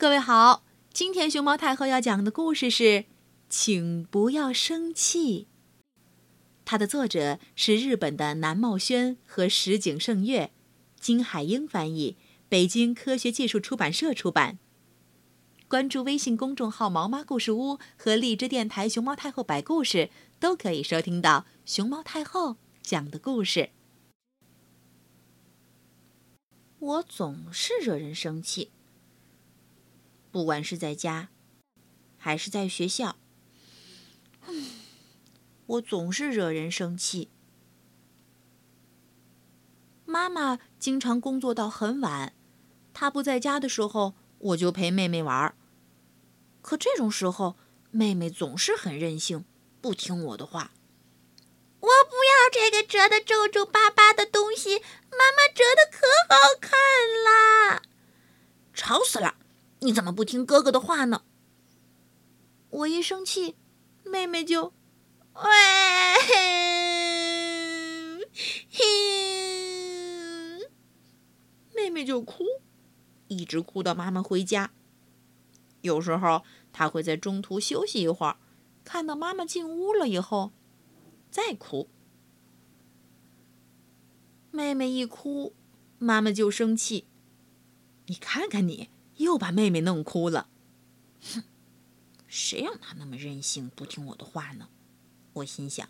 各位好，今天熊猫太后要讲的故事是《请不要生气》。它的作者是日本的南茂轩和石井胜月，金海英翻译，北京科学技术出版社出版。关注微信公众号“毛妈故事屋”和荔枝电台“熊猫太后摆故事”，都可以收听到熊猫太后讲的故事。我总是惹人生气。不管是在家，还是在学校，我总是惹人生气。妈妈经常工作到很晚，她不在家的时候，我就陪妹妹玩。可这种时候，妹妹总是很任性，不听我的话。我不要这个折的皱皱巴巴的东西，妈妈折的可好看啦！吵死了！你怎么不听哥哥的话呢？我一生气，妹妹就，喂，妹妹就哭，一直哭到妈妈回家。有时候她会在中途休息一会儿，看到妈妈进屋了以后，再哭。妹妹一哭，妈妈就生气。你看看你。又把妹妹弄哭了，哼！谁让她那么任性，不听我的话呢？我心想。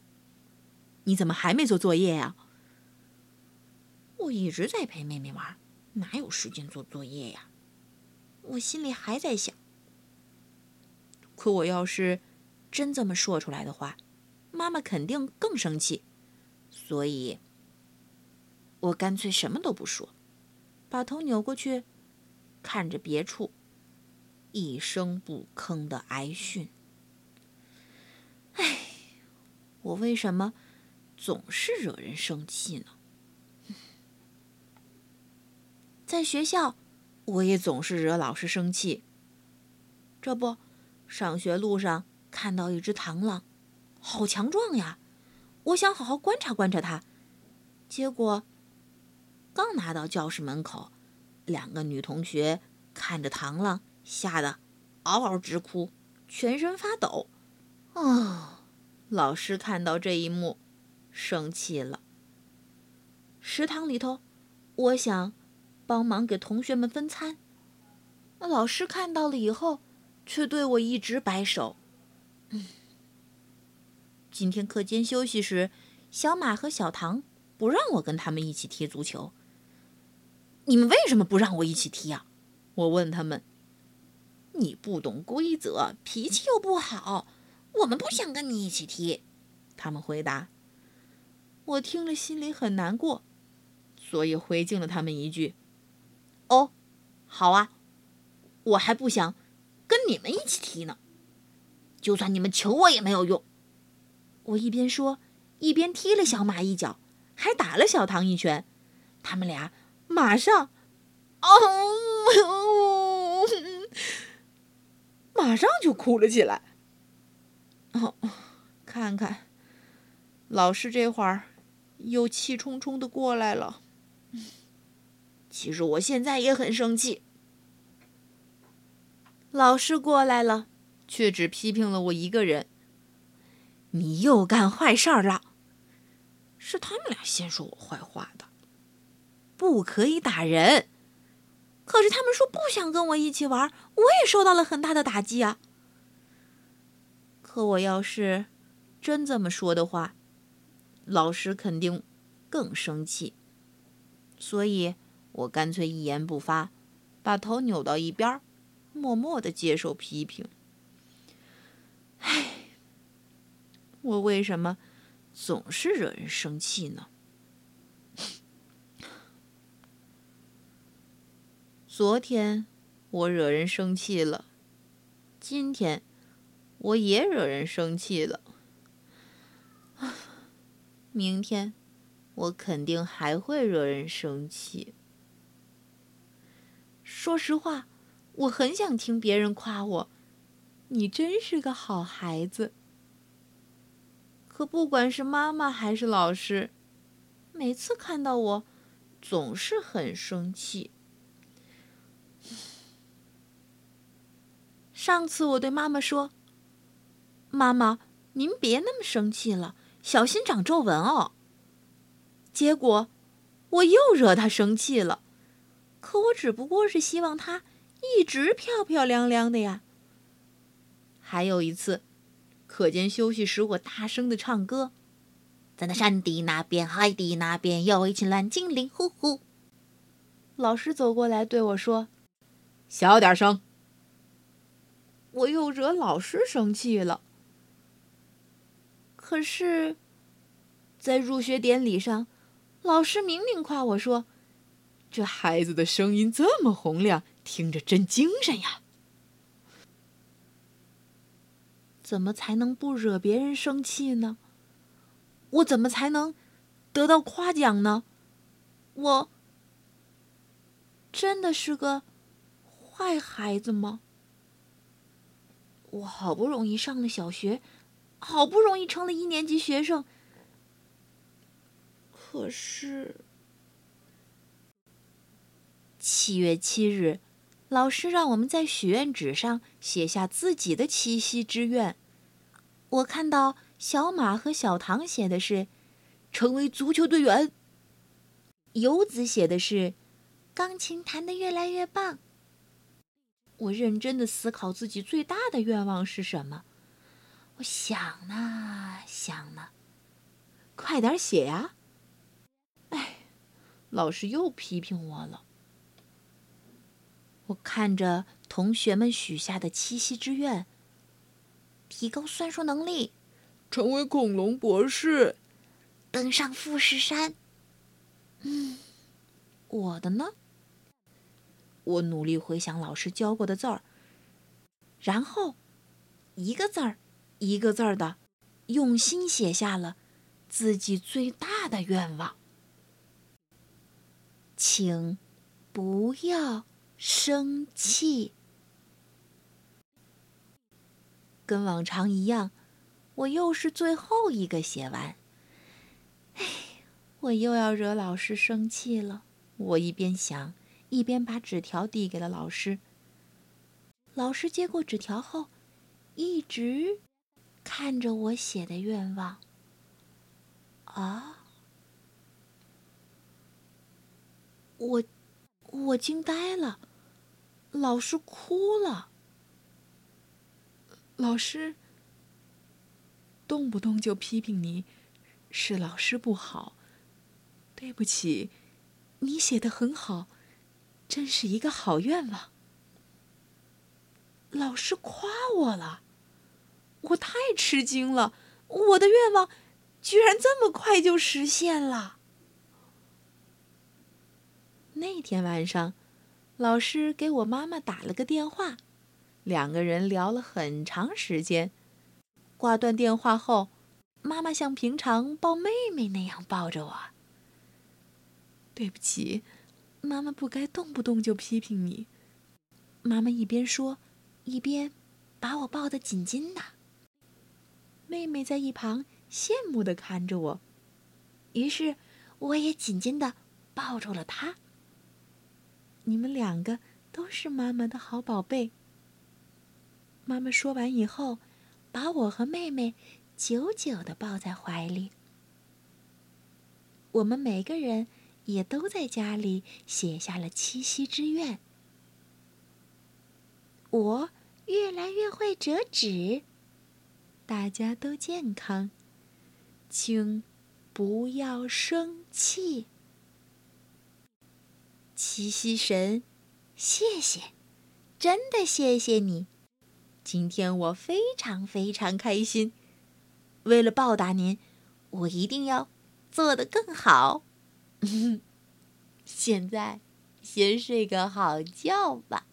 你怎么还没做作业呀？我一直在陪妹妹玩，哪有时间做作业呀？我心里还在想。可我要是真这么说出来的话，妈妈肯定更生气，所以，我干脆什么都不说，把头扭过去。看着别处，一声不吭的挨训。唉，我为什么总是惹人生气呢？在学校，我也总是惹老师生气。这不，上学路上看到一只螳螂，好强壮呀！我想好好观察观察它，结果刚拿到教室门口。两个女同学看着螳螂，吓得嗷嗷直哭，全身发抖。哦，老师看到这一幕，生气了。食堂里头，我想帮忙给同学们分餐，那老师看到了以后，却对我一直摆手。今天课间休息时，小马和小唐不让我跟他们一起踢足球。你们为什么不让我一起踢啊？我问他们。你不懂规则，脾气又不好，我们不想跟你一起踢。他们回答。我听了心里很难过，所以回敬了他们一句：“哦，好啊，我还不想跟你们一起踢呢。就算你们求我也没有用。”我一边说，一边踢了小马一脚，还打了小唐一拳。他们俩。马上，哦，马上就哭了起来。哦，看看，老师这会儿又气冲冲的过来了。其实我现在也很生气。老师过来了，却只批评了我一个人。你又干坏事了。是他们俩先说我坏话的。不可以打人，可是他们说不想跟我一起玩，我也受到了很大的打击啊。可我要是真这么说的话，老师肯定更生气，所以我干脆一言不发，把头扭到一边，默默的接受批评。唉，我为什么总是惹人生气呢？昨天我惹人生气了，今天我也惹人生气了，明天我肯定还会惹人生气。说实话，我很想听别人夸我，你真是个好孩子。可不管是妈妈还是老师，每次看到我，总是很生气。上次我对妈妈说：“妈妈，您别那么生气了，小心长皱纹哦。”结果我又惹她生气了。可我只不过是希望她一直漂漂亮亮的呀。还有一次，课间休息时，我大声的唱歌：“在那山的那边，海的那边，有一群蓝精灵，呼呼。”老师走过来对我说：“小点声。”我又惹老师生气了。可是，在入学典礼上，老师明明夸我说：“这孩子的声音这么洪亮，听着真精神呀。”怎么才能不惹别人生气呢？我怎么才能得到夸奖呢？我真的是个坏孩子吗？我好不容易上了小学，好不容易成了一年级学生，可是七月七日，老师让我们在许愿纸上写下自己的七夕之愿。我看到小马和小唐写的是“成为足球队员”，游子写的是“钢琴弹得越来越棒”。我认真的思考自己最大的愿望是什么。我想呢，想呢，快点写呀！哎，老师又批评我了。我看着同学们许下的七夕之愿：提高算术能力，成为恐龙博士，登上富士山。嗯，我的呢？我努力回想老师教过的字儿，然后一个字儿一个字儿的用心写下了自己最大的愿望，请不要生气。跟往常一样，我又是最后一个写完。哎，我又要惹老师生气了。我一边想。一边把纸条递给了老师。老师接过纸条后，一直看着我写的愿望。啊！我我惊呆了。老师哭了。老师动不动就批评你，是老师不好。对不起，你写的很好。真是一个好愿望。老师夸我了，我太吃惊了。我的愿望居然这么快就实现了。那天晚上，老师给我妈妈打了个电话，两个人聊了很长时间。挂断电话后，妈妈像平常抱妹妹那样抱着我。对不起。妈妈不该动不动就批评你。妈妈一边说，一边把我抱得紧紧的。妹妹在一旁羡慕的看着我，于是我也紧紧的抱住了她。你们两个都是妈妈的好宝贝。妈妈说完以后，把我和妹妹久久的抱在怀里。我们每个人。也都在家里写下了七夕之愿。我越来越会折纸，大家都健康，请不要生气。七夕神，谢谢，真的谢谢你。今天我非常非常开心。为了报答您，我一定要做得更好。嗯现在，先睡个好觉吧。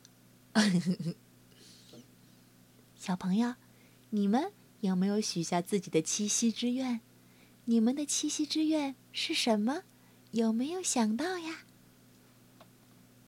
小朋友，你们有没有许下自己的七夕之愿？你们的七夕之愿是什么？有没有想到呀？